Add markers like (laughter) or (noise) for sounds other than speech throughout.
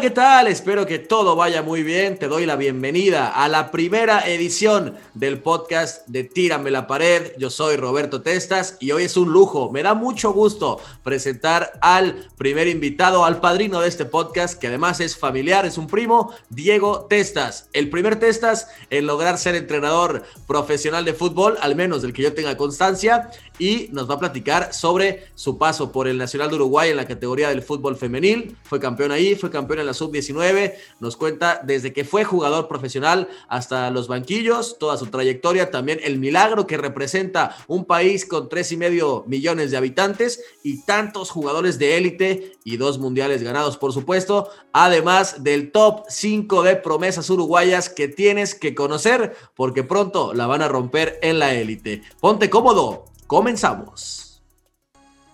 ¿qué tal? Espero que todo vaya muy bien. Te doy la bienvenida a la primera edición del podcast de Tírame la pared. Yo soy Roberto Testas y hoy es un lujo. Me da mucho gusto presentar al primer invitado, al padrino de este podcast, que además es familiar, es un primo, Diego Testas. El primer Testas en lograr ser entrenador profesional de fútbol, al menos del que yo tenga constancia, y nos va a platicar sobre su paso por el Nacional de Uruguay en la categoría del fútbol femenil. Fue campeón ahí, fue campeón en la sub-19. Nos cuenta desde que fue jugador profesional hasta los banquillos, toda su trayectoria, también el milagro que representa un país con tres y medio millones de habitantes y tantos jugadores de élite y dos mundiales ganados, por supuesto, además del top 5 de promesas uruguayas que tienes que conocer porque pronto la van a romper en la élite. Ponte cómodo, comenzamos.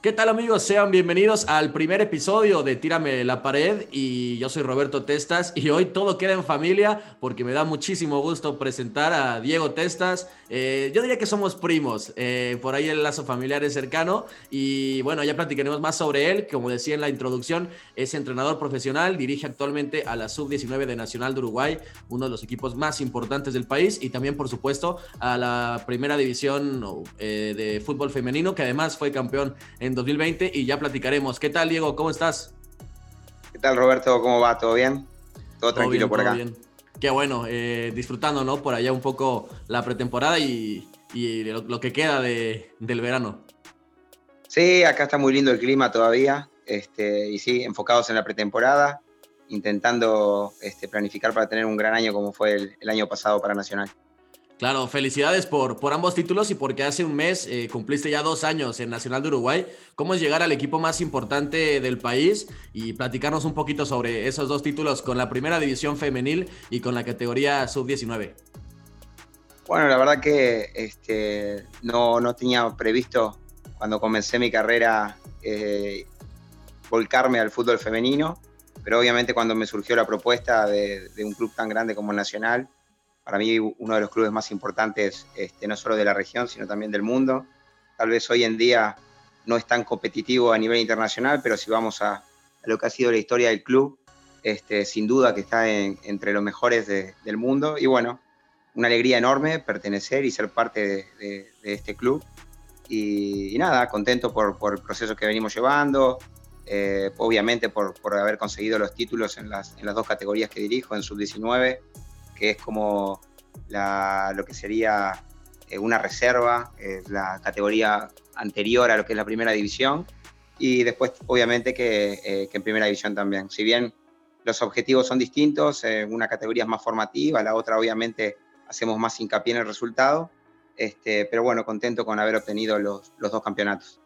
¿Qué tal amigos? Sean bienvenidos al primer episodio de Tírame la pared y yo soy Roberto Testas y hoy todo queda en familia porque me da muchísimo gusto presentar a Diego Testas. Eh, yo diría que somos primos, eh, por ahí el lazo familiar es cercano y bueno, ya platicaremos más sobre él. Como decía en la introducción, es entrenador profesional, dirige actualmente a la Sub-19 de Nacional de Uruguay, uno de los equipos más importantes del país y también por supuesto a la primera división eh, de fútbol femenino que además fue campeón en 2020 y ya platicaremos. ¿Qué tal, Diego? ¿Cómo estás? ¿Qué tal, Roberto? ¿Cómo va? ¿Todo bien? Todo, tranquilo por acá. Bien. Qué bueno, eh, disfrutando, ¿no? Por allá un poco la pretemporada y, lo, que queda de, del verano. Sí, acá está muy lindo el clima todavía. Este, y sí, enfocados en la pretemporada, intentando este, planificar para tener un gran año como fue el año pasado para Nacional. Claro, felicidades por, por ambos títulos y porque hace un mes eh, cumpliste ya dos años en Nacional de Uruguay. ¿Cómo es llegar al equipo más importante del país? Y platicarnos un poquito sobre esos dos títulos con la primera división femenil y con la categoría sub-19. Bueno, la verdad que este, no, no tenía previsto cuando comencé mi carrera eh, volcarme al fútbol femenino, pero obviamente cuando me surgió la propuesta de, de un club tan grande como Nacional, para mí uno de los clubes más importantes, este, no solo de la región, sino también del mundo. Tal vez hoy en día no es tan competitivo a nivel internacional, pero si vamos a, lo que ha sido la historia del club, este, sin duda que está entre los mejores del mundo. Y bueno, una alegría enorme pertenecer y ser parte de, este club. Y, nada, contento por, el proceso que venimos llevando, eh, obviamente por, haber conseguido los títulos en las, en las dos categorías que dirijo, en sub-19 que es como lo que sería eh, una reserva, la categoría anterior a lo que es la primera división, y después obviamente que, eh, en primera división también. Si bien los objetivos son distintos, eh, una categoría es más formativa, la otra obviamente hacemos más hincapié en el resultado, este, pero bueno, contento con haber obtenido los dos campeonatos.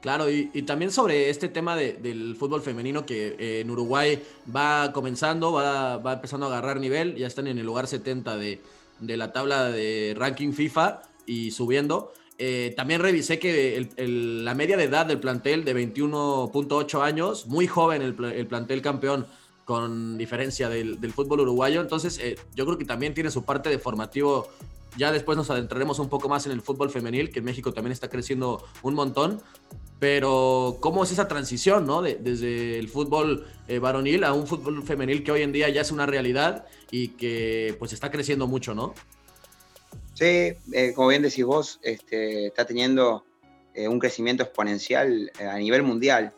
Claro, y, también sobre este tema del fútbol femenino que eh, en Uruguay va comenzando, va, empezando a agarrar nivel, ya están en el lugar 70 de, la tabla de ranking FIFA y subiendo. Eh, también revisé que la media de edad del plantel de 21.8 años, muy joven el, plantel campeón con diferencia del, fútbol uruguayo, entonces eh, yo creo que también tiene su parte de formativo ya después nos adentraremos un poco más en el fútbol femenil, que en México también está creciendo un montón. Pero, ¿cómo es esa transición, no? desde el fútbol eh, varonil a un fútbol femenil que hoy en día ya es una realidad y que pues está creciendo mucho, ¿no? Sí, eh, como bien decís vos, este, está teniendo eh, un crecimiento exponencial a nivel mundial.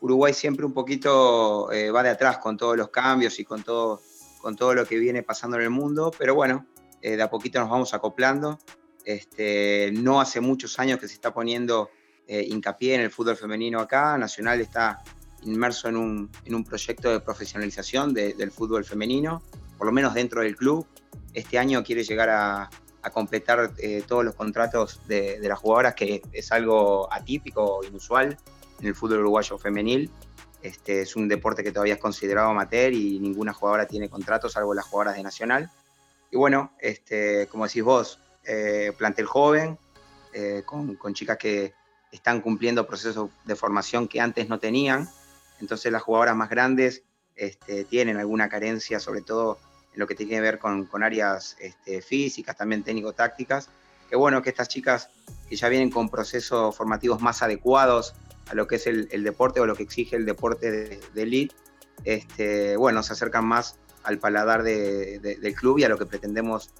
Uruguay siempre un poquito va de atrás con todos los cambios y con todo, con todo lo que viene pasando en el mundo, pero bueno, de a poquito nos vamos acoplando. Este, no hace muchos años que se está poniendo eh, hincapié en el fútbol femenino acá. Nacional está inmerso en un, en un proyecto de profesionalización del fútbol femenino, por lo menos dentro del club. Este año quiere llegar a, completar eh, todos los contratos de, de, las jugadoras, que es algo atípico, inusual en el fútbol uruguayo femenil. Este, es un deporte que todavía es considerado amateur y ninguna jugadora tiene contratos, salvo las jugadoras de Nacional. Y bueno, este, como decís vos, eh, plantel joven, con, con, chicas que, están cumpliendo procesos de formación que antes no tenían. Entonces las jugadoras más grandes este, tienen alguna carencia, sobre todo en lo que tiene que ver con, áreas este, físicas, también técnico-tácticas. Que bueno que estas chicas que ya vienen con procesos formativos más adecuados a lo que es el, deporte o lo que exige el deporte de, elite, este, bueno, se acercan más al paladar del club y a lo que pretendemos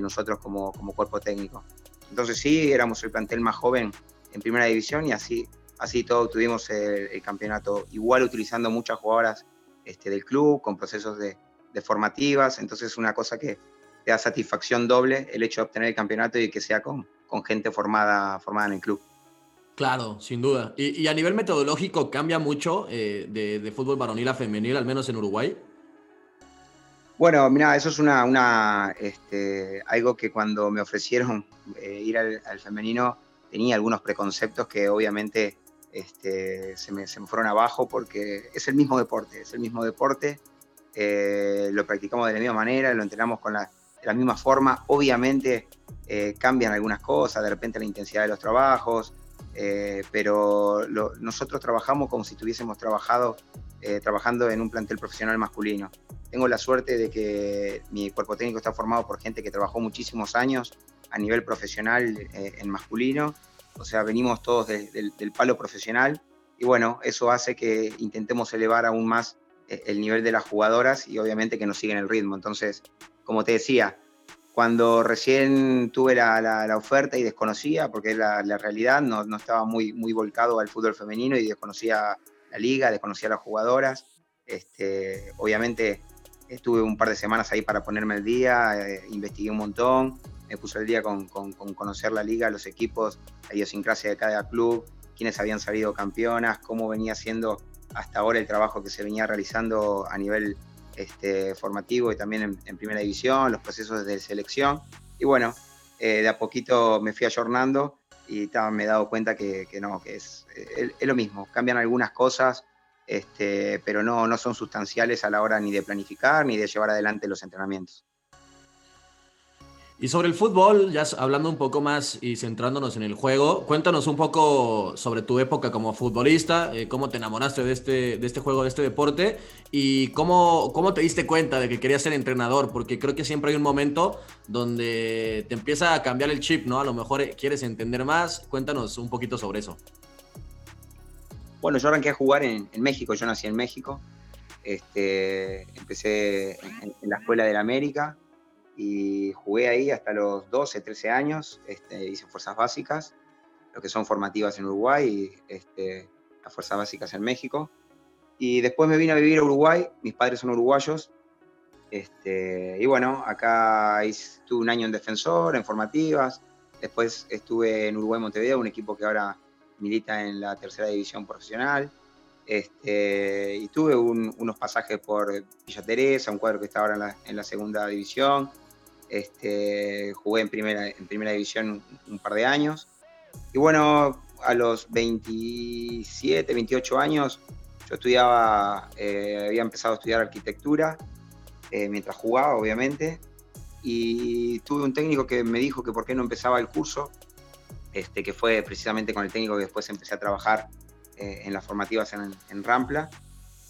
nosotros como, como cuerpo técnico. Entonces sí, éramos el plantel más joven en primera división y así, así todo tuvimos el, campeonato igual utilizando muchas jugadoras este, del club con procesos de, formativas, entonces es una cosa que te da satisfacción doble el hecho de obtener el campeonato y que sea con, con gente formada, formada en el club. Claro, sin duda. ¿Y, a nivel metodológico cambia mucho eh, de, fútbol varonil a femenil, al menos en Uruguay? Bueno, mira, eso es una, una este, algo que cuando me ofrecieron eh, ir al, femenino tenía algunos preconceptos que obviamente este, se, me, fueron abajo porque es el mismo deporte, es el mismo deporte, eh, lo practicamos de la misma manera, lo entrenamos con la, de la misma forma, obviamente eh, cambian algunas cosas, de repente la intensidad de los trabajos, pero nosotros trabajamos como si estuviésemos trabajado, trabajando en un plantel profesional masculino. Tengo la suerte de que mi cuerpo técnico está formado por gente que trabajó muchísimos años a nivel profesional eh, en masculino, o sea, venimos todos del palo profesional y bueno, eso hace que intentemos elevar aún más eh, el nivel de las jugadoras y obviamente que nos siguen el ritmo. Entonces, como te decía, cuando recién tuve la, oferta y desconocía, porque la, la realidad no, no, estaba muy, muy volcado al fútbol femenino y desconocía la liga, desconocía a las jugadoras, este, obviamente estuve un par de semanas ahí para ponerme al día, eh, investigué un montón, me puse al día con, conocer la liga, los equipos, la idiosincrasia de cada club, quiénes habían salido campeonas, cómo venía siendo hasta ahora el trabajo que se venía realizando a nivel este, formativo y también en, primera división, los procesos de selección. Y bueno, eh, de a poquito me fui ayornando y me he dado cuenta que, no, que es, es, lo mismo. Cambian algunas cosas, este, pero no, no son sustanciales a la hora ni de planificar ni de llevar adelante los entrenamientos. Y sobre el fútbol, ya hablando un poco más y centrándonos en el juego, cuéntanos un poco sobre tu época como futbolista, eh, cómo te enamoraste de este, de este juego, de este deporte y cómo, cómo te diste cuenta de que querías ser entrenador, porque creo que siempre hay un momento donde te empieza a cambiar el chip, ¿no? A lo mejor eh, quieres entender más, cuéntanos un poquito sobre eso. Bueno, yo arranqué a jugar en, México, yo nací en México, este, empecé en, en la Escuela de la América, y jugué ahí hasta los 12, 13 años, este, hice fuerzas básicas, lo que son formativas en Uruguay y este, las fuerzas básicas en México. Y después me vine a vivir a Uruguay, mis padres son uruguayos, este, y bueno, acá estuve un año en defensor, en formativas, después estuve en Uruguay Montevideo, un equipo que ahora milita en la tercera división profesional, este, y tuve unos pasajes por Villa Teresa, un cuadro que está ahora en la, en la segunda división, este, jugué en primera, en primera división un, par de años. Y bueno, a los 27, 28 años, yo estudiaba, eh, había empezado a estudiar arquitectura eh, mientras jugaba, obviamente. Y tuve un técnico que me dijo que por qué no empezaba el curso, este, que fue precisamente con el técnico que después empecé a trabajar eh, en las formativas en, en Rampla.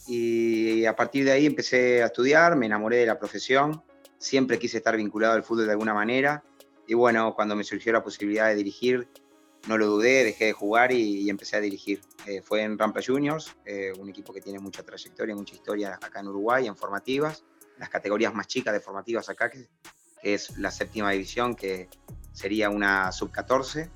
Y a partir de ahí empecé a estudiar, me enamoré de la profesión siempre quise estar vinculado al fútbol de alguna manera. Y bueno, cuando me surgió la posibilidad de dirigir, no lo dudé, dejé de jugar y, empecé a dirigir. Eh, fue en Rampa Juniors, eh, un equipo que tiene mucha trayectoria, mucha historia acá en Uruguay, en formativas, las categorías más chicas de formativas acá, que, es la séptima división, que sería una sub-14.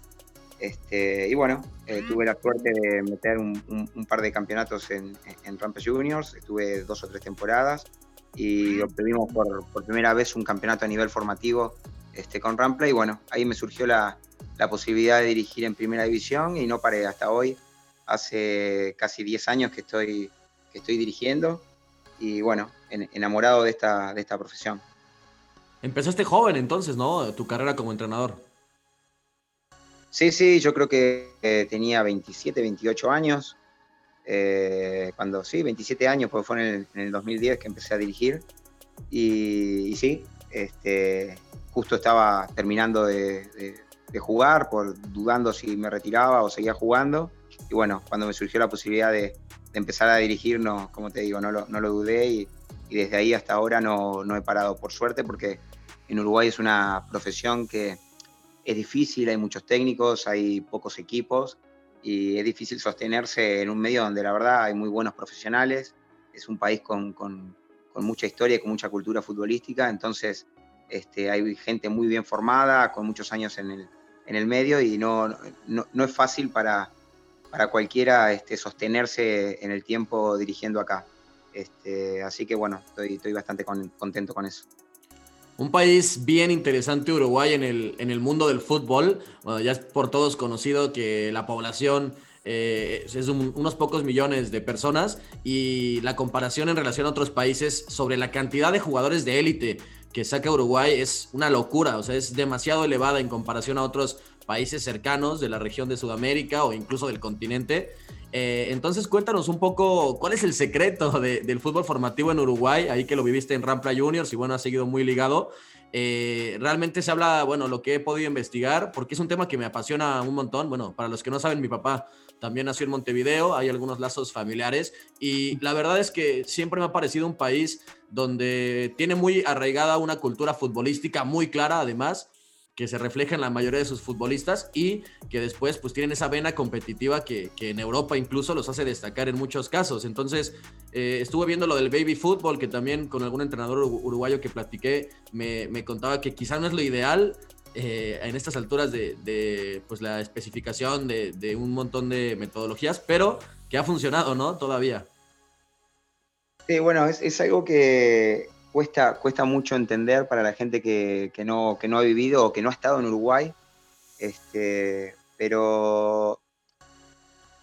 Este, y bueno, eh, tuve la suerte de meter un, par de campeonatos en, en Rampa Juniors, estuve dos o tres temporadas y obtuvimos por, por, primera vez un campeonato a nivel formativo este, con Rampla y bueno, ahí me surgió la, la, posibilidad de dirigir en primera división y no paré hasta hoy. Hace casi 10 años que estoy, que estoy dirigiendo y bueno, enamorado de esta, de esta profesión. Empezaste joven entonces, ¿no? Tu carrera como entrenador. Sí, sí, yo creo que eh, tenía 27, 28 años. Eh, cuando sí, 27 años, porque fue en el, 2010 que empecé a dirigir. Y, sí, este, justo estaba terminando de, jugar, por dudando si me retiraba o seguía jugando. Y bueno, cuando me surgió la posibilidad de, empezar a dirigir, no, como te digo, no lo, no lo dudé y, desde ahí hasta ahora no, no he parado, por suerte, porque en Uruguay es una profesión que es difícil, hay muchos técnicos, hay pocos equipos y es difícil sostenerse en un medio donde la verdad hay muy buenos profesionales es un país con, mucha historia y con mucha cultura futbolística, entonces este, hay gente muy bien formada, con muchos años en el, en el medio y no, no, es fácil para, para cualquiera este, sostenerse en el tiempo dirigiendo acá. Este, así que bueno, estoy, estoy bastante contento con eso. Un país bien interesante, Uruguay, en el, en el mundo del fútbol. Bueno, ya es por todos conocido que la población eh, es unos pocos millones de personas y la comparación en relación a otros países sobre la cantidad de jugadores de élite que saca Uruguay es una locura, o sea, es demasiado elevada en comparación a otros países cercanos de la región de Sudamérica o incluso del continente. Eh, entonces cuéntanos un poco cuál es el secreto del fútbol formativo en Uruguay, ahí que lo viviste en Rampla Juniors y bueno, ha seguido muy ligado. Eh, realmente se habla, bueno, lo que he podido investigar, porque es un tema que me apasiona un montón. Bueno, para los que no saben, mi papá también nació en Montevideo, hay algunos lazos familiares y la verdad es que siempre me ha parecido un país donde tiene muy arraigada una cultura futbolística muy clara, además que se refleja en la mayoría de sus futbolistas y que después pues tienen esa vena competitiva que, en Europa incluso los hace destacar en muchos casos. Entonces eh, estuve viendo lo del baby fútbol que también con algún entrenador uruguayo que platiqué me, contaba que quizá no es lo ideal eh, en estas alturas de, pues la especificación de, un montón de metodologías, pero que ha funcionado, ¿no? Todavía. Sí, bueno, es algo que cuesta, cuesta mucho entender para la gente que, no, que no ha vivido o que no ha estado en Uruguay. Este, pero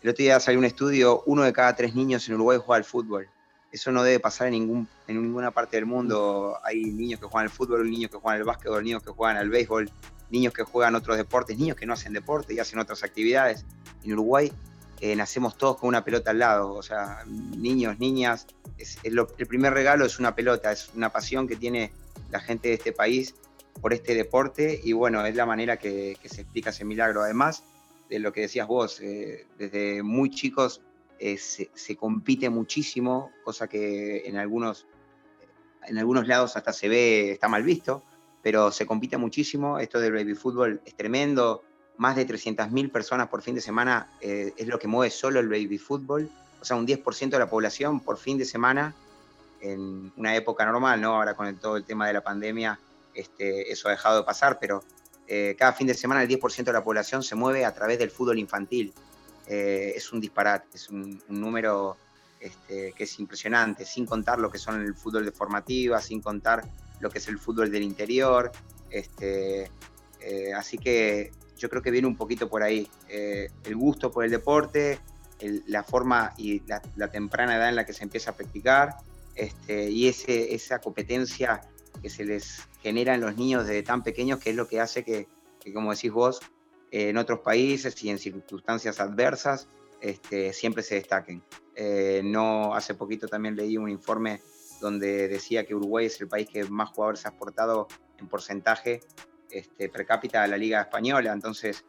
el otro día salió un estudio, uno de cada tres niños en Uruguay juega al fútbol. Eso no debe pasar en, ningún, en ninguna parte del mundo. Hay niños que juegan al fútbol, niños que juegan al básquetbol, niños que juegan al béisbol, niños que juegan otros deportes, niños que no hacen deporte y hacen otras actividades. En Uruguay eh, nacemos todos con una pelota al lado, o sea, niños, niñas, el primer regalo es una pelota, es una pasión que tiene la gente de este país por este deporte y bueno, es la manera que, se explica ese milagro. Además de lo que decías vos, eh, desde muy chicos eh, se, compite muchísimo, cosa que en algunos, en algunos lados hasta se ve, está mal visto, pero se compite muchísimo, esto del baby fútbol es tremendo, más de 300.000 personas por fin de semana eh, es lo que mueve solo el baby fútbol, o sea, un 10% de la población por fin de semana en una época normal, ¿no? Ahora con todo el tema de la pandemia, este, eso ha dejado de pasar, pero eh, cada fin de semana el 10% de la población se mueve a través del fútbol infantil. Eh, es un disparate, es un, número este, que es impresionante, sin contar lo que son el fútbol de formativa, sin contar lo que es el fútbol del interior. Este, así que yo creo que viene un poquito por ahí. Eh, el gusto por el deporte, la forma y la, temprana edad en la que se empieza a practicar, este, y esa competencia que se les genera en los niños desde tan pequeños, que es lo que hace que, como decís vos, en otros países y en circunstancias adversas, este, siempre se destaquen. Eh, no, hace poquito también leí un informe donde decía que Uruguay es el país que más jugadores ha exportado en porcentaje este, per cápita de la Liga Española, entonces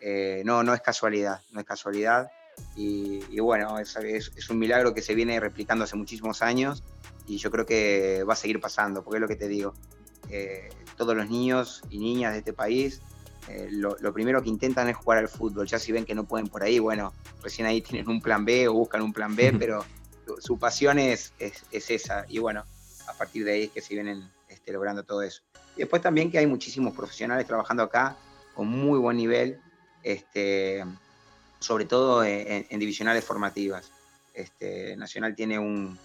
eh, no, no es casualidad, no es casualidad. Y, bueno, es, es, un milagro que se viene replicando hace muchísimos años y yo creo que va a seguir pasando, porque es lo que te digo, eh, todos los niños y niñas de este país eh, lo, primero que intentan es jugar al fútbol. Ya si ven que no pueden por ahí, bueno, recién ahí tienen un plan B o buscan un plan B, pero su pasión es, es, esa. Y bueno, a partir de ahí es que se vienen este, logrando todo eso. Y después también que hay muchísimos profesionales trabajando acá con muy buen nivel, este, sobre todo en, divisionales formativas. Este, Nacional tiene un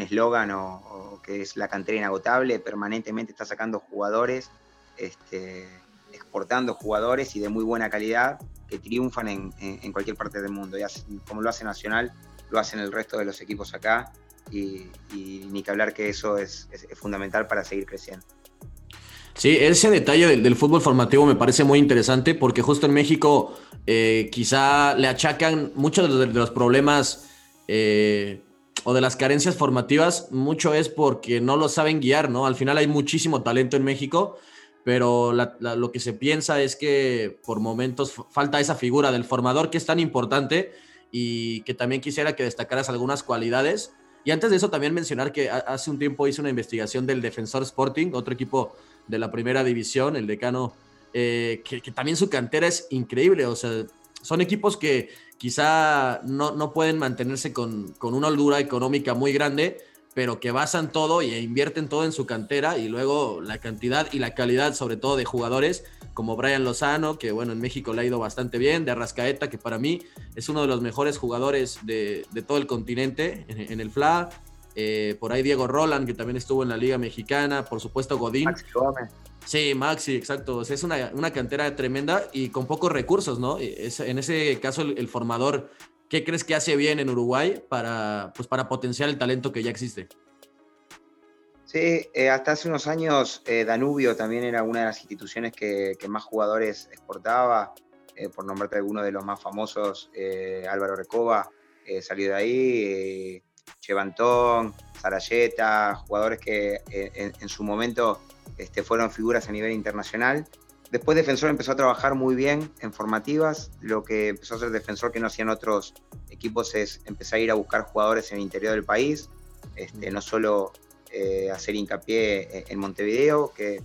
eslogan o, que es la cantera inagotable, permanentemente está sacando jugadores, este, exportando jugadores y de muy buena calidad que triunfan en, cualquier parte del mundo. Y como lo hace Nacional, lo hacen el resto de los equipos acá y, ni que hablar que eso es fundamental para seguir creciendo. Sí, ese detalle del, fútbol formativo me parece muy interesante porque justo en México eh, quizá le achacan muchos de los, problemas eh, o de las carencias formativas, mucho es porque no lo saben guiar, ¿no? Al final hay muchísimo talento en México, pero lo que se piensa es que por momentos falta esa figura del formador que es tan importante y que también quisiera que destacaras algunas cualidades. Y antes de eso también mencionar que hace un tiempo hice una investigación del Defensor Sporting, otro equipo de la primera división, el decano, eh, que, también su cantera es increíble, o sea, son equipos que quizá no, no pueden mantenerse con, con una holgura económica muy grande, pero que basan todo y invierten todo en su cantera y luego la cantidad y la calidad, sobre todo de jugadores como Brian Lozano, que bueno, en México le ha ido bastante bien, de Arrascaeta, que para mí es uno de los mejores jugadores de, todo el continente en, el FLA. Eh, por ahí Diego Roland, que también estuvo en la Liga Mexicana, por supuesto Godín. Sí, Maxi, exacto. es una, cantera tremenda y con pocos recursos, ¿no? en ese caso, el, formador, ¿qué crees que hace bien en Uruguay para, pues, para potenciar el talento que ya existe? Sí, eh, hasta hace unos años eh, Danubio también era una de las instituciones que, más jugadores exportaba, eh, por nombrarte alguno de los más famosos, Álvaro Recoba salió de ahí, Chevantón, Sarayeta, jugadores que en, su momento este, fueron figuras a nivel internacional. Después Defensor empezó a trabajar muy bien en formativas, lo que empezó a hacer Defensor que no hacían otros equipos es empezar a ir a buscar jugadores en el interior del país, este, no solo eh, hacer hincapié en Montevideo, que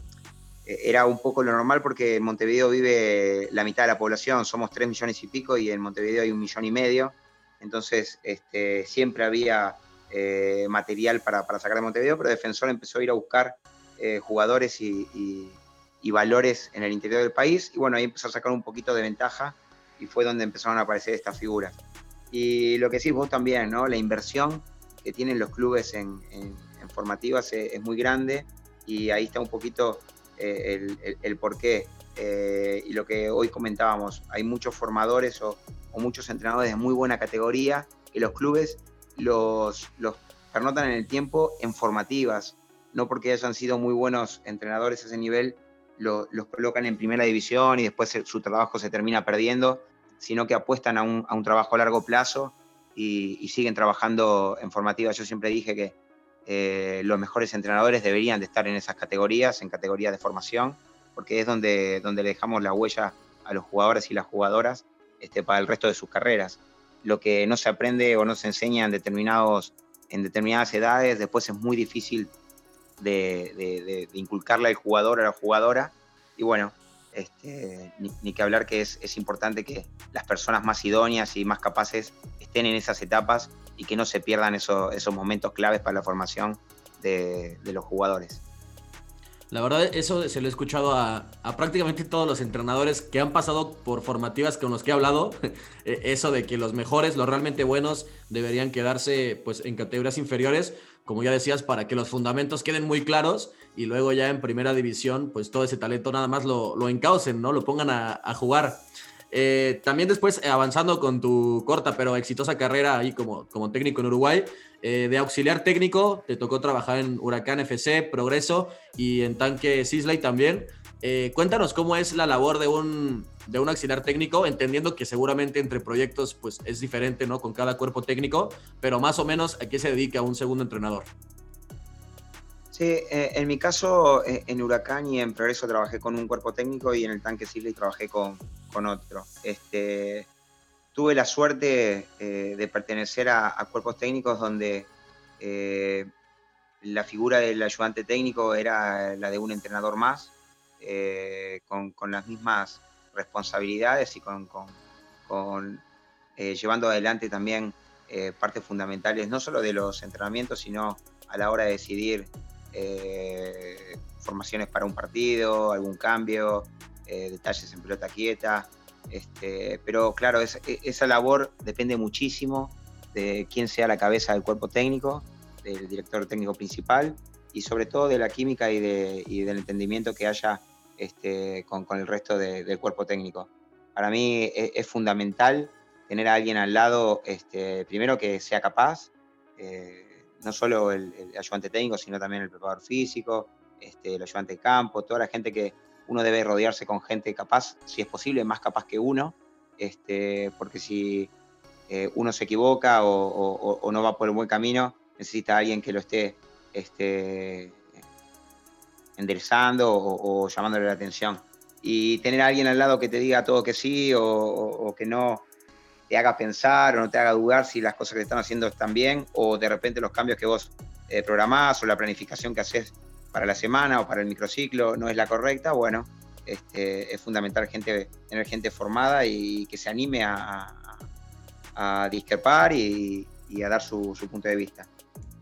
eh, era un poco lo normal porque en Montevideo vive la mitad de la población, somos tres millones y pico y en Montevideo hay un millón y medio, entonces este, siempre había eh, material para, sacar de Montevideo, pero Defensor empezó a ir a buscar jugadores y, valores en el interior del país y bueno, ahí empezó a sacar un poquito de ventaja y fue donde empezaron a aparecer estas figuras. Y lo que decís vos también, ¿no? La inversión que tienen los clubes en formativas es, muy grande y ahí está un poquito eh, el, porqué. Eh, y lo que hoy comentábamos, hay muchos formadores o, muchos entrenadores de muy buena categoría que los clubes los, los pernotan en el tiempo en formativas, no porque hayan sido muy buenos entrenadores a ese nivel, los colocan en primera división y después su trabajo se termina perdiendo, sino que apuestan a un, a un trabajo a largo plazo y, y, siguen trabajando en formativas. Yo siempre dije que eh, los mejores entrenadores deberían de estar en esas categorías, en categorías de formación, porque es donde, donde le dejamos la huella a los jugadores y las jugadoras este, para el resto de sus carreras. Lo que no se aprende o no se enseña en, determinados, en determinadas edades, después es muy difícil de, inculcarle al jugador o a la jugadora. Y bueno, este, ni, que hablar que es, importante que las personas más idóneas y más capaces estén en esas etapas y que no se pierdan esos, momentos claves para la formación de, los jugadores. La verdad, eso se lo he escuchado a, prácticamente todos los entrenadores que han pasado por formativas con los que he hablado. (laughs) E, eso de que los mejores, los realmente buenos, deberían quedarse pues, en categorías inferiores, como ya decías, para que los fundamentos queden muy claros y luego ya en primera división, pues todo ese talento nada más lo, lo encaucen, ¿no? Lo pongan a, jugar. Eh, también después, avanzando con tu corta pero exitosa carrera ahí como, como técnico en Uruguay, eh, de auxiliar técnico, te tocó trabajar en Huracán FC, Progreso y en Tanque Sisley también. cuéntanos cómo es la labor de un, de un auxiliar técnico, entendiendo que seguramente entre proyectos pues, es diferente ¿no? con cada cuerpo técnico, pero más o menos a qué se dedica un segundo entrenador. Sí, en mi caso, en Huracán y en Progreso trabajé con un cuerpo técnico y en el tanque Sisley trabajé con, con otro. Este, tuve la suerte eh, de pertenecer a, cuerpos técnicos donde eh, la figura del ayudante técnico era la de un entrenador más, eh, con, las mismas responsabilidades y con, llevando adelante también partes fundamentales, no solo de los entrenamientos, sino a la hora de decidir formaciones para un partido, algún cambio, detalles en pelota quieta. Este, pero claro, e, esa labor depende muchísimo de quién sea la cabeza del cuerpo técnico, del director técnico principal y sobre todo de la química y, del entendimiento que haya este, con, el resto del cuerpo técnico. Para mí e, es, fundamental tener a alguien al lado, este, primero que sea capaz, eh, no solo el, ayudante técnico, sino también el preparador físico, este, el ayudante de campo, toda la gente que, uno debe rodearse con gente capaz, si es posible, más capaz que uno, este, porque si eh, uno se equivoca o, no va por el buen camino, necesita alguien que lo esté este, enderezando o, llamándole la atención. Y tener alguien al lado que te diga todo que sí o, que no te haga pensar o no te haga dudar si las cosas que están haciendo están bien o de repente los cambios que vos eh, programás o la planificación que haces para la semana o para el microciclo no es la correcta, bueno, este, es fundamental gente, tener gente formada y que se anime a, a discrepar y, a dar su, punto de vista.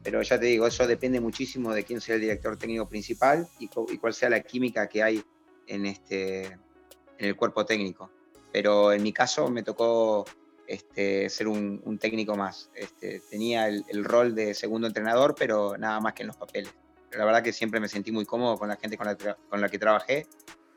Pero ya te digo, eso depende muchísimo de quién sea el director técnico principal y, cuál sea la química que hay en, este, en el cuerpo técnico. Pero en mi caso me tocó este, ser un, técnico más. Este, tenía el, rol de segundo entrenador, pero nada más que en los papeles. La verdad que siempre me sentí muy cómodo con la gente con la, que trabajé.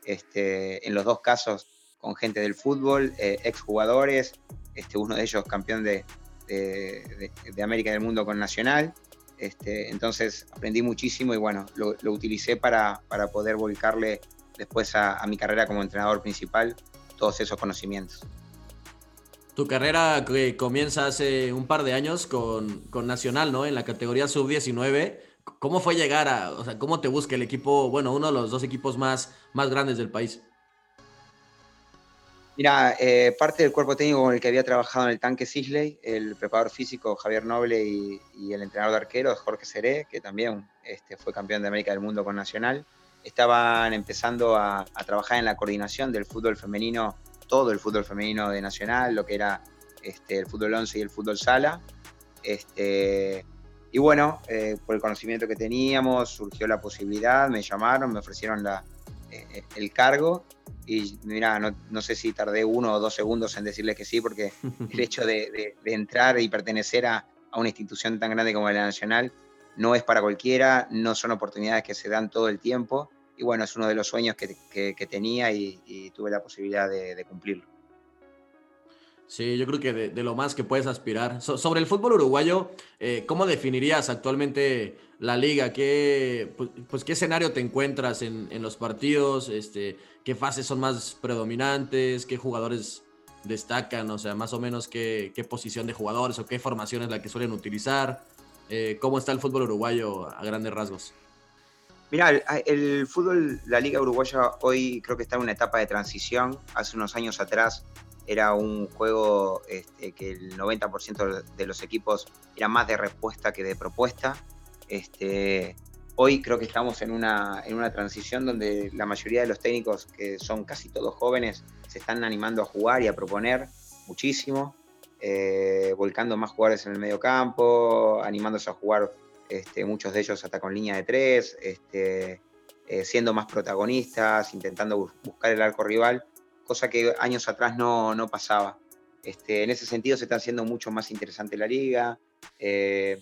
Este, en los dos casos con gente del fútbol, eh, exjugadores, este, uno de ellos campeón de, de, América del Mundo con Nacional. Este, entonces aprendí muchísimo y bueno, lo, utilicé para, para, poder volcarle después a, mi carrera como entrenador principal todos esos conocimientos. Tu carrera que comienza hace un par de años con, con Nacional, ¿no? En la categoría sub-19. ¿Cómo fue llegar a, o sea, cómo te busca el equipo, bueno, uno de los dos equipos más, más grandes del país? Mira, eh, parte del cuerpo técnico con el que había trabajado en el tanque Sisley, el preparador físico Javier Noble y, el entrenador de arqueros Jorge Seré, que también este, fue campeón de América del Mundo con Nacional, estaban empezando a, trabajar en la coordinación del fútbol femenino, todo el fútbol femenino de Nacional, lo que era este, el fútbol 11 y el fútbol sala. Este, y bueno, eh, por el conocimiento que teníamos, surgió la posibilidad, me llamaron, me ofrecieron la, eh, el cargo y mira, no, sé si tardé uno o dos segundos en decirles que sí, porque (laughs) el hecho de, entrar y pertenecer a, una institución tan grande como la Nacional no es para cualquiera, no son oportunidades que se dan todo el tiempo. Y bueno, es uno de los sueños que, tenía y, tuve la posibilidad de cumplirlo. Sí, yo creo que de, lo más que puedes aspirar. sobre el fútbol uruguayo, eh, ¿cómo definirías actualmente la liga? ¿Qué, pues, pues qué escenario te encuentras en, los partidos? Este, ¿Qué fases son más predominantes? ¿Qué jugadores destacan? O sea, más o menos qué, posición de jugadores o qué formación es la que suelen utilizar. Eh, ¿Cómo está el fútbol uruguayo a grandes rasgos? Mira, el, el, fútbol, la liga uruguaya hoy creo que está en una etapa de transición. Hace unos años atrás era un juego este, que el 90% de los equipos era más de respuesta que de propuesta. Este, hoy creo que estamos en una, en una transición donde la mayoría de los técnicos, que son casi todos jóvenes, se están animando a jugar y a proponer muchísimo, eh, volcando más jugadores en el medio campo, animándose a jugar este, muchos de ellos hasta con línea de tres, eh, siendo más protagonistas, intentando buscar el arco rival cosa que años atrás no, no pasaba. Este, en ese sentido se está haciendo mucho más interesante la liga. Eh,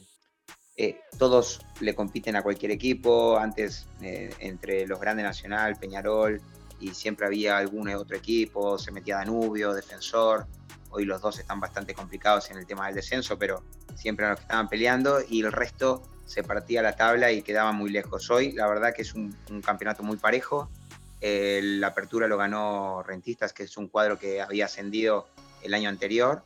eh, todos le compiten a cualquier equipo. Antes, eh, entre los grandes Nacional, Peñarol, y siempre había algún otro equipo, se metía Danubio, Defensor. Hoy los dos están bastante complicados en el tema del descenso, pero siempre eran los que estaban peleando y el resto se partía la tabla y quedaba muy lejos. Hoy, la verdad que es un campeonato muy parejo la apertura lo ganó Rentistas, que es un cuadro que había ascendido el año anterior.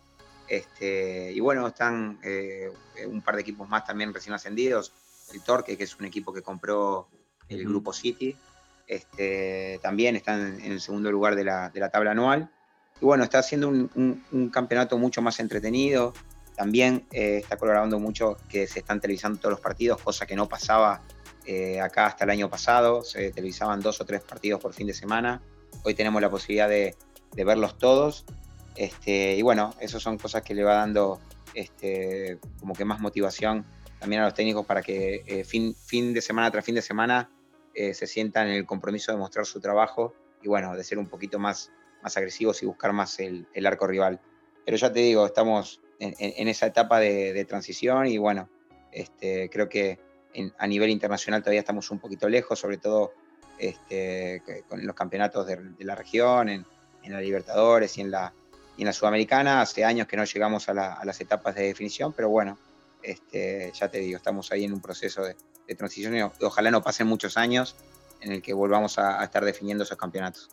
Este, y bueno, están eh, un par de equipos más también recién ascendidos. El Torque, que es un equipo que compró el Grupo City, este, también está en, el segundo lugar de la, tabla anual. Y bueno, está haciendo un, campeonato mucho más entretenido. También eh, está colaborando mucho que se están televisando todos los partidos, cosa que no pasaba eh, acá hasta el año pasado se televisaban dos o tres partidos por fin de semana. Hoy tenemos la posibilidad de, verlos todos. Este, y bueno, esas son cosas que le va dando este, como que más motivación también a los técnicos para que eh, fin, fin de semana tras fin de semana eh, se sientan en el compromiso de mostrar su trabajo y bueno, de ser un poquito más, más agresivos y buscar más el, arco rival. Pero ya te digo, estamos en, esa etapa de, transición y bueno, este, creo que a nivel internacional todavía estamos un poquito lejos, sobre todo este, con los campeonatos de, la región, en, la Libertadores y en la, en la Sudamericana. Hace años que no llegamos a, las etapas de definición, pero bueno, este, ya te digo, estamos ahí en un proceso de, transición y ojalá no pasen muchos años en el que volvamos a, estar definiendo esos campeonatos.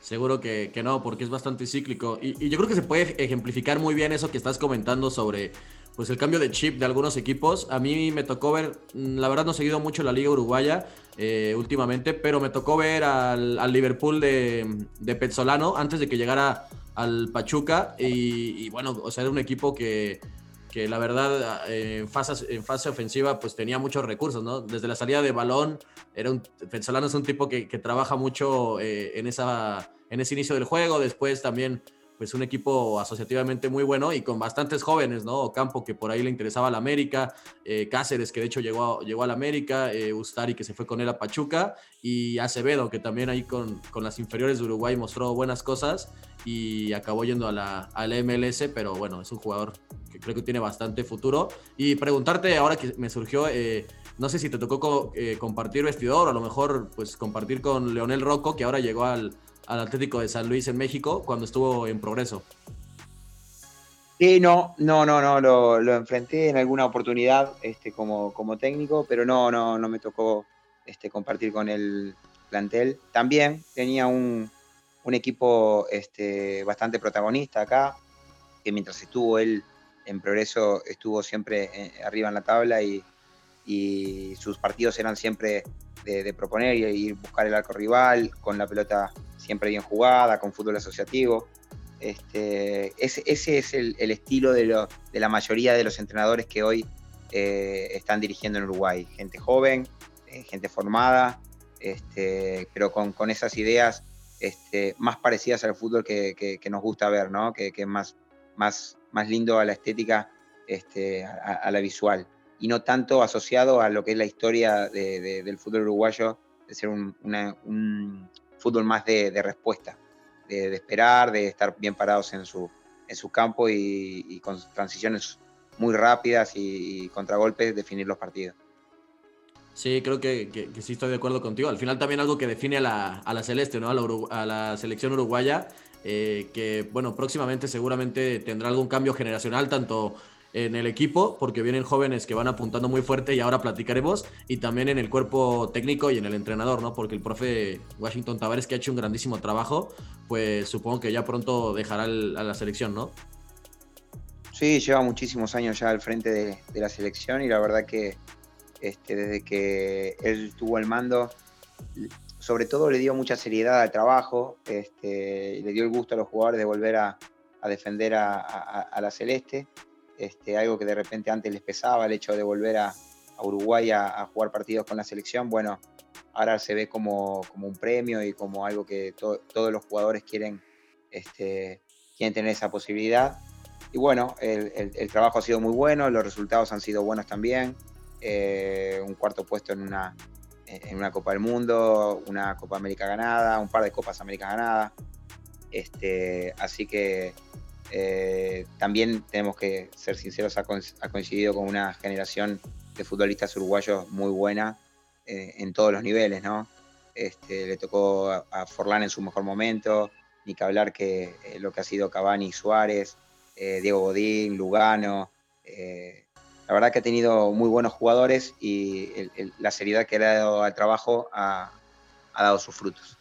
Seguro que, no, porque es bastante cíclico. Y, y, yo creo que se puede ejemplificar muy bien eso que estás comentando sobre pues el cambio de chip de algunos equipos. A mí me tocó ver, mm, la verdad no he seguido mucho la liga uruguaya eh, últimamente, pero me tocó ver al, Liverpool de, de antes de que llegara al Pachuca y, bueno, o sea, era un equipo que, que la verdad eh, en, fase, en fase ofensiva pues tenía muchos recursos, ¿no? Desde la salida de balón, era un, Petzolano es un tipo que, que trabaja mucho eh, en, esa, en ese inicio del juego, después también pues un equipo asociativamente muy bueno y con bastantes jóvenes, ¿no? Campo que por ahí le interesaba a la América, eh, Cáceres que de hecho llegó, a, llegó a América, eh, Ustari que se fue con él a Pachuca y Acevedo que también ahí con, con las inferiores de Uruguay mostró buenas cosas y acabó yendo a la, a la MLS, pero bueno, es un jugador que creo que tiene bastante futuro. Y preguntarte ahora que me surgió... Eh, no sé si te tocó eh, compartir vestidor, a lo mejor pues compartir con Leonel Rocco, que ahora llegó al, Atlético de San Luis en México cuando estuvo en progreso. Sí, no, no, no, no, lo, enfrenté en alguna oportunidad este, como, como técnico, pero no, no, no me tocó este, compartir con el plantel. También tenía un, equipo este, bastante protagonista acá, que mientras estuvo él en progreso estuvo siempre eh, arriba en la tabla y, y sus partidos eran siempre de, proponer y ir buscar el arco rival, con la pelota siempre bien jugada, con fútbol asociativo. Este, ese, es el, estilo de, la mayoría de los entrenadores que hoy eh, están dirigiendo en Uruguay. Gente joven, eh, gente formada, este, pero con, esas ideas este, más parecidas al fútbol que, nos gusta ver, ¿no? que, es más, más, más lindo a la estética, a la visual y no tanto asociado a lo que es la historia del fútbol uruguayo, de ser un, fútbol más de, respuesta, de, esperar, de estar bien parados en su, en su campo y, con transiciones muy rápidas y, contragolpes definir los partidos. Sí, creo que, sí estoy de acuerdo contigo. Al final también algo que define a la, Celeste, ¿no? a, la, selección uruguaya, eh, que bueno, próximamente seguramente tendrá algún cambio generacional, tanto en el equipo, porque vienen jóvenes que van apuntando muy fuerte y ahora platicaremos, y también en el cuerpo técnico y en el entrenador, ¿no? Porque el profe Washington Tavares, que ha hecho un grandísimo trabajo, pues supongo que ya pronto dejará a la selección, ¿no? Sí, lleva muchísimos años ya al frente de, la selección y la verdad que este, desde que él tuvo el mando, sobre todo le dio mucha seriedad al trabajo, este, le dio el gusto a los jugadores de volver a, defender a la Celeste este, algo que de repente antes les pesaba, el hecho de volver a, Uruguay a, jugar partidos con la selección, bueno, ahora se ve como, un premio y como algo que todos los jugadores quieren, este, quieren tener esa posibilidad. Y bueno, el, trabajo ha sido muy bueno, los resultados han sido buenos también. Eh, un cuarto puesto en una, en una Copa del Mundo, una Copa América ganada, un par de Copas Américas ganadas. Este, así que eh, también tenemos que ser sinceros, ha, coincidido con una generación de futbolistas uruguayos muy buena eh, en todos los niveles, ¿no? Este, le tocó a, Forlán en su mejor momento, ni que hablar que eh, lo que ha sido Cavani Suárez, Diego Godín, Lugano. la verdad que ha tenido muy buenos jugadores y la seriedad que le ha dado al trabajo ha dado sus frutos.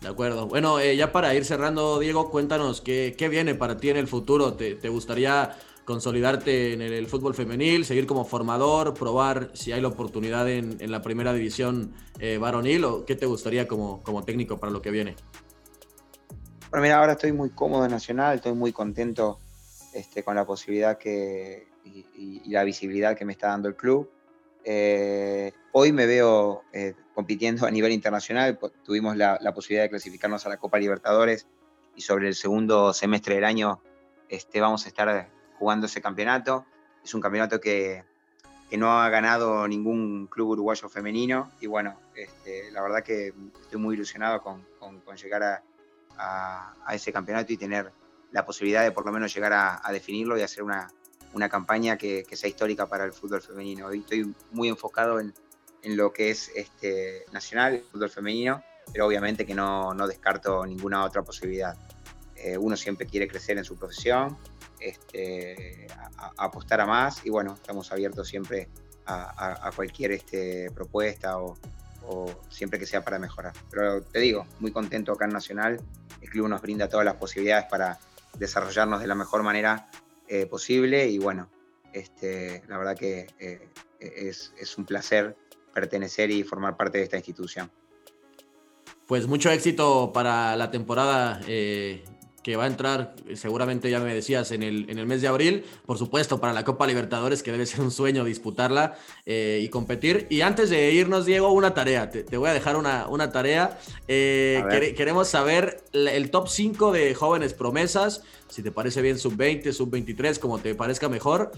De acuerdo. Bueno, eh, ya para ir cerrando, Diego, cuéntanos qué, viene para ti en el futuro. ¿Te, gustaría consolidarte en el, fútbol femenil, seguir como formador, probar si hay la oportunidad en, la primera división eh, varonil o qué te gustaría como, como técnico para lo que viene? Bueno, mira, ahora estoy muy cómodo en Nacional, estoy muy contento este, con la posibilidad que, y, la visibilidad que me está dando el club. Eh, hoy me veo compitiendo a nivel internacional. Tuvimos la, posibilidad de clasificarnos a la Copa Libertadores y sobre el segundo semestre del año este, vamos a estar jugando ese campeonato. Es un campeonato que, no ha ganado ningún club uruguayo femenino y bueno, este, la verdad que estoy muy ilusionado con, llegar a, ese campeonato y tener la posibilidad de por lo menos llegar a, definirlo y hacer una, campaña que, que, sea histórica para el fútbol femenino. Hoy estoy muy enfocado en, en lo que es este, nacional, fútbol femenino, pero obviamente que no, no descarto ninguna otra posibilidad. Eh, uno siempre quiere crecer en su profesión, este, apostar a más y bueno, estamos abiertos siempre a, cualquier este, propuesta o, siempre que sea para mejorar. Pero te digo, muy contento acá en Nacional, el club nos brinda todas las posibilidades para desarrollarnos de la mejor manera eh, posible y bueno, este, la verdad que eh, es, es un placer pertenecer y formar parte de esta institución. Pues mucho éxito para la temporada eh, que va a entrar, eh, seguramente ya me decías, en el, en el mes de abril. Por supuesto, para la Copa Libertadores, que debe ser un sueño disputarla eh, y competir. Y antes de irnos, Diego, una tarea. Te, voy a dejar una, una tarea. Eh, queremos saber el top 5 de jóvenes promesas, si te parece bien sub-20, sub-23, como te parezca mejor.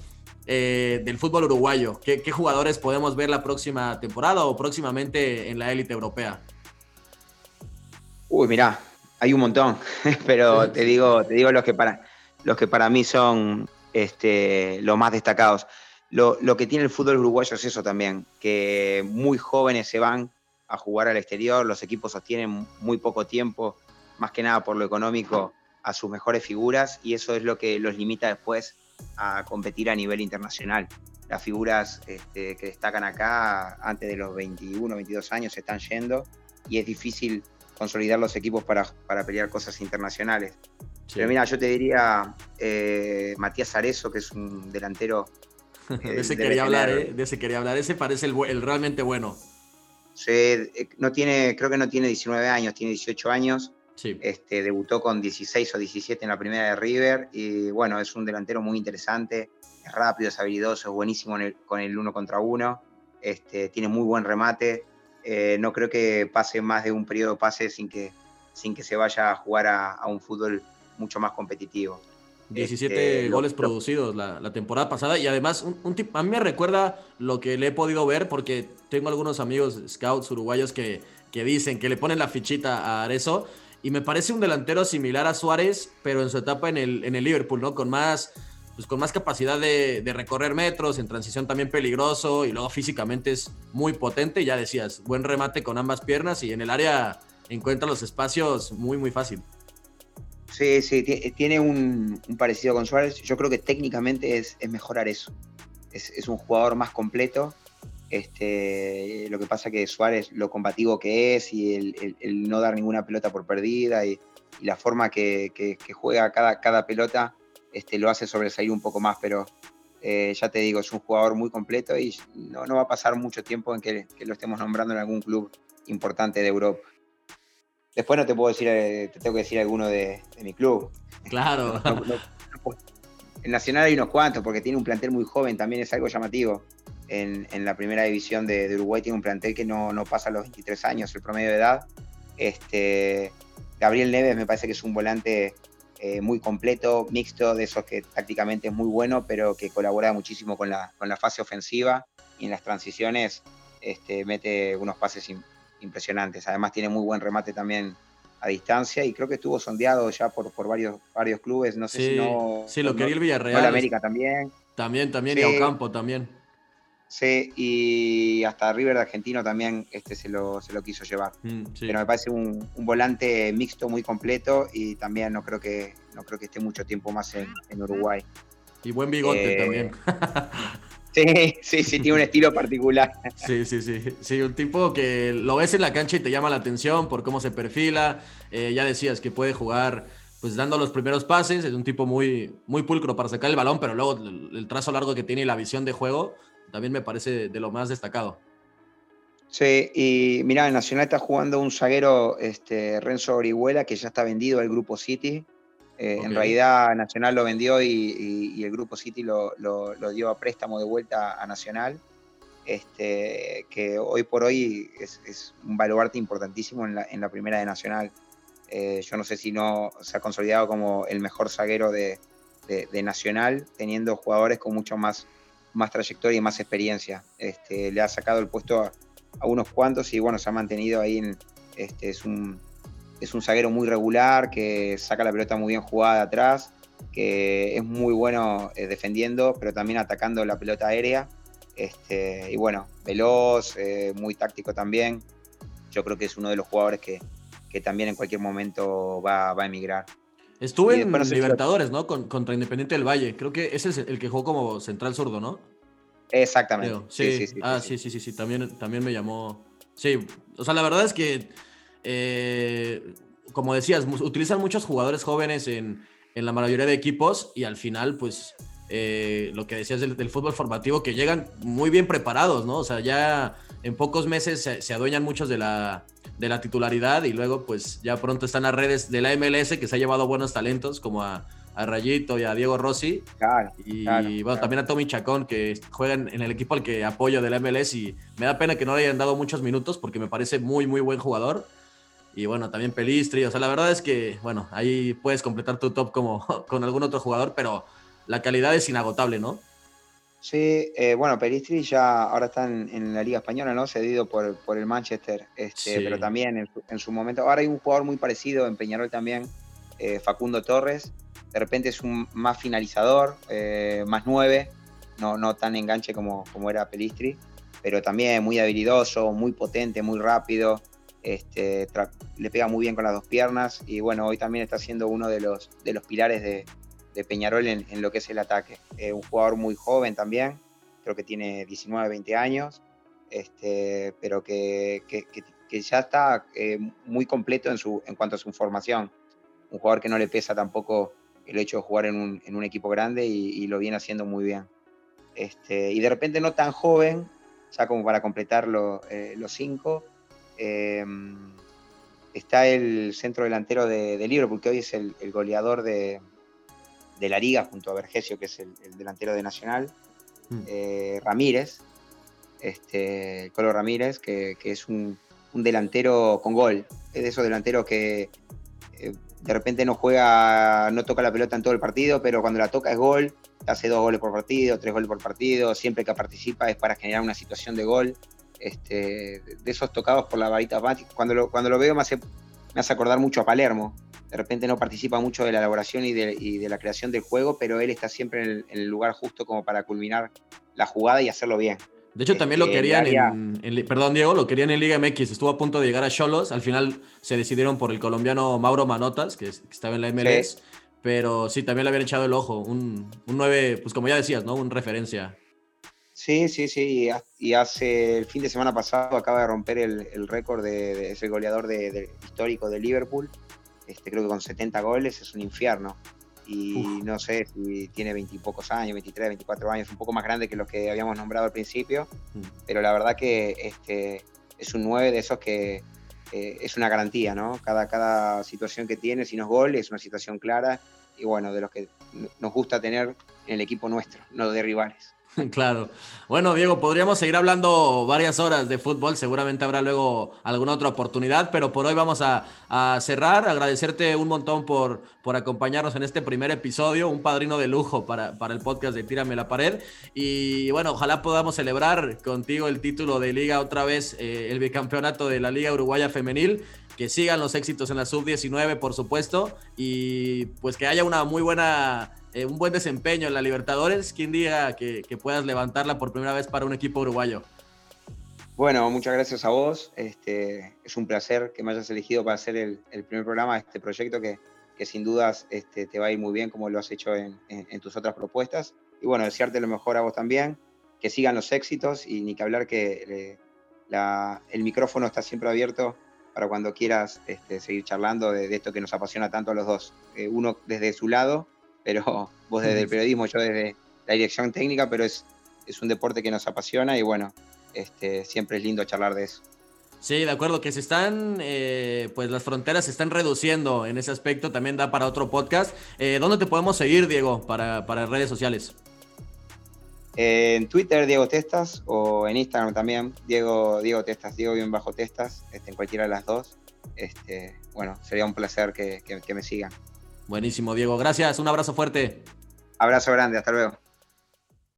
del fútbol uruguayo. ¿Qué, ¿Qué jugadores podemos ver la próxima temporada o próximamente en la élite europea? Uy, mirá, hay un montón, (laughs) pero te digo, te digo los que para, los que para mí son este, los más destacados. Lo, que tiene el fútbol uruguayo es eso también, que muy jóvenes se van a jugar al exterior, los equipos sostienen muy poco tiempo, más que nada por lo económico, a sus mejores figuras y eso es lo que los limita después a competir a nivel internacional. Las figuras este, que destacan acá antes de los 21, 22 años se están yendo y es difícil consolidar los equipos para, para pelear cosas internacionales. Pero mira, yo te diría eh, Matías Arezo, que es un delantero. (laughs) de ese quería hablar, ¿eh? De ese quería hablar. Ese parece el, realmente bueno. Sí, eh, no tiene, creo que no tiene 19 años, tiene 18 años. Sí. Este, debutó con 16 o 17 en la primera de River y bueno, es un delantero muy interesante, es rápido, es habilidoso, es buenísimo con el uno contra uno, este, tiene muy buen remate, eh, no creo que pase más de un periodo de pase sin que, sin que se vaya a jugar a, un fútbol mucho más competitivo. 17 este, goles producidos la, temporada pasada y además un, a mí me recuerda lo que le he podido ver porque tengo algunos amigos scouts uruguayos que, que dicen que le ponen la fichita a Arezo y me parece un delantero similar a Suárez pero en su etapa en el, en el Liverpool, ¿no? Con más pues con más capacidad de, recorrer metros, en transición también peligroso y luego físicamente es muy potente. Ya decías, buen remate con ambas piernas y en el área encuentra los espacios muy, muy fácil. Sí, sí, tiene un, parecido con Suárez. Yo creo que técnicamente es, mejorar eso. Es, un jugador más completo. Este, lo que pasa que Suárez, lo combativo que es y el, no dar ninguna pelota por perdida y, la forma que, que, juega cada, cada pelota este, lo hace sobresalir un poco más, pero eh, ya te digo, es un jugador muy completo y no, va a pasar mucho tiempo en que, lo estemos nombrando en algún club importante de Europa. Después no te puedo decir, eh, te tengo que decir alguno de, mi club. Claro. en Nacional hay unos cuantos, porque tiene un plantel muy joven, también es algo llamativo. En, la primera división de, Uruguay tiene un plantel que no, no, pasa los 23 años, el promedio de edad. Este, Gabriel Neves me parece que es un volante eh, muy completo, mixto, de esos que tácticamente es muy bueno, pero que colabora muchísimo con la, con la fase ofensiva y en las transiciones este, mete unos pases impresionantes. Además tiene muy buen remate también a distancia y creo que estuvo sondeado ya por, por varios, varios clubes. No sé si no. Sí, lo quería el Villarreal. América también. También, también, y Ocampo también. Sí, y hasta River de Argentino también este, se, lo, se lo quiso llevar. Mm, Pero me parece un, volante mixto muy completo y también no creo que, no creo que esté mucho tiempo más en, Uruguay. Y buen bigote eh, también. (laughs) Sí, sí, sí, tiene un estilo particular. (laughs) Sí, sí, sí. Sí, un tipo que lo ves en la cancha y te llama la atención por cómo se perfila. Eh, ya decías que puede jugar pues dando los primeros pases. Es un tipo muy, muy pulcro para sacar el balón, pero luego el trazo largo que tiene y la visión de juego también me parece de lo más destacado. Sí, y mira, el Nacional está jugando un zaguero, este, Renzo Orihuela, que ya está vendido al Grupo City. Eh, en realidad Nacional lo vendió y, el Grupo City lo, dio a préstamo de vuelta a Nacional, este, que hoy por hoy es, un baluarte importantísimo en la, primera de Nacional. Eh, yo no sé si no se ha consolidado como el mejor zaguero de Nacional, teniendo jugadores con mucho más más trayectoria y más experiencia. Este, le ha sacado el puesto a, unos cuantos y bueno, se ha mantenido ahí. En, este, es, un, es un zaguero muy regular que saca la pelota muy bien jugada atrás, que es muy bueno eh, defendiendo, pero también atacando la pelota aérea. Este, y bueno, veloz, eh, muy táctico también. Yo creo que es uno de los jugadores que, también en cualquier momento va, va a emigrar. Estuvo en Libertadores, ¿no? contra Independiente del Valle. Creo que ese es el que jugó como central zurdo, ¿no? Exactamente. Sí, sí, sí, ah, sí, sí, sí, sí, También, también me llamó. Sí, o sea, la verdad es que, eh, como decías, utilizan muchos jugadores jóvenes en, la mayoría de equipos y al final, pues, eh, lo que decías del, fútbol formativo, que llegan muy bien preparados, ¿no? O sea, ya en pocos meses se, adueñan muchos de la, de la titularidad y luego pues ya pronto están las redes de la MLS que se ha llevado buenos talentos como a, Rayito y a Diego Rossi. y bueno, también a Tommy Chacón que juega en, el equipo al que apoyo de la MLS y me da pena que no le hayan dado muchos minutos porque me parece muy, muy buen jugador. Y bueno, también Pelistri. O sea, la verdad es que, bueno, ahí puedes completar tu top como (laughs) con algún otro jugador, pero la calidad es inagotable, ¿no? Sí, eh, bueno, Peristri ya ahora está en, la Liga Española, ¿no? Cedido por, por el Manchester, este, pero también en su, momento. Ahora hay un jugador muy parecido en Peñarol también, eh, Facundo Torres. De repente es un más finalizador, eh, más nueve, no, no tan enganche como, como era Pelistri, pero también muy habilidoso, muy potente, muy rápido. Este, le pega muy bien con las dos piernas y bueno, hoy también está siendo uno de los, de los pilares de, de Peñarol en, lo que es el ataque. Eh, un jugador muy joven también, creo que tiene 19, 20 años, este, pero que, ya está eh, muy completo en, su, en cuanto a su formación. Un jugador que no le pesa tampoco el hecho de jugar en un, equipo grande y, lo viene haciendo muy bien. Este, y de repente no tan joven, ya como para completar eh, los cinco, está el centro delantero de, de Liverpool, que hoy es el goleador de, de la liga junto a Vergesio, que es el, delantero de Nacional, mm. eh, Ramírez, este, Colo Ramírez, que, es un, delantero con gol. Es de esos delanteros que de repente no juega, no toca la pelota en todo el partido, pero cuando la toca es gol, hace dos goles por partido, tres goles por partido, siempre que participa es para generar una situación de gol. Este, de esos tocados por la varita cuando lo, cuando lo veo me hace, me hace acordar mucho a Palermo, de repente no participa mucho de la elaboración y de, la creación del juego, pero él está siempre en el, lugar justo como para culminar la jugada y hacerlo bien. De hecho, también lo querían en, Perdón, Diego, lo querían en Liga MX. Estuvo a punto de llegar a Cholos. Al final se decidieron por el colombiano Mauro Manotas, que, estaba en la MLS. Pero sí, también le habían echado el ojo. Un, un 9, pues como ya decías, ¿no? Un referencia. Sí, sí, sí. Y hace el fin de semana pasado acaba de romper el, récord de, ese goleador de, histórico de Liverpool este, creo que con 70 goles es un infierno. Y no sé si tiene 20 y pocos años, 23, 24 años, un poco más grande que los que habíamos nombrado al principio, mm. pero la verdad que este, es un 9 de esos que eh, es una garantía, ¿no? Cada, cada situación que tiene, si no es gol, es una situación clara y bueno, de los que nos gusta tener en el equipo nuestro, no de rivales. (laughs) Claro. Bueno, Diego, podríamos seguir hablando varias horas de fútbol. Seguramente habrá luego alguna otra oportunidad, pero por hoy vamos a, cerrar. Agradecerte un montón por, por, acompañarnos en este primer episodio. Un padrino de lujo para, para, el podcast de Tírame la Pared. Y bueno, ojalá podamos celebrar contigo el título de liga otra vez, eh, el bicampeonato de la Liga Uruguaya Femenil que sigan los éxitos en la sub-19, por supuesto, y pues que haya una muy buena eh, un buen desempeño en la Libertadores. ¿Quién diga que, puedas levantarla por primera vez para un equipo uruguayo? Bueno, muchas gracias a vos. Este, es un placer que me hayas elegido para hacer el, primer programa de este proyecto que, sin dudas este, te va a ir muy bien como lo has hecho en, tus otras propuestas. Y bueno, desearte lo mejor a vos también, que sigan los éxitos y ni que hablar que el micrófono está siempre abierto para cuando quieras este, seguir charlando de, esto que nos apasiona tanto a los dos. Eh, uno desde su lado pero (laughs) vos desde el periodismo, yo desde la dirección técnica, pero es, es un deporte que nos apasiona y bueno, este, siempre es lindo charlar de eso. Sí, de acuerdo, que se están, eh, pues las fronteras se están reduciendo en ese aspecto, también da para otro podcast. Eh, ¿Dónde te podemos seguir, Diego, para, para redes sociales? en Twitter, Diego Testas, o en Instagram también, Diego, Diego Testas, Diego bien bajo Testas, este, en cualquiera de las dos. Este, bueno, sería un placer que me sigan. Buenísimo, Diego. Gracias. Un abrazo fuerte. Abrazo grande. Hasta luego.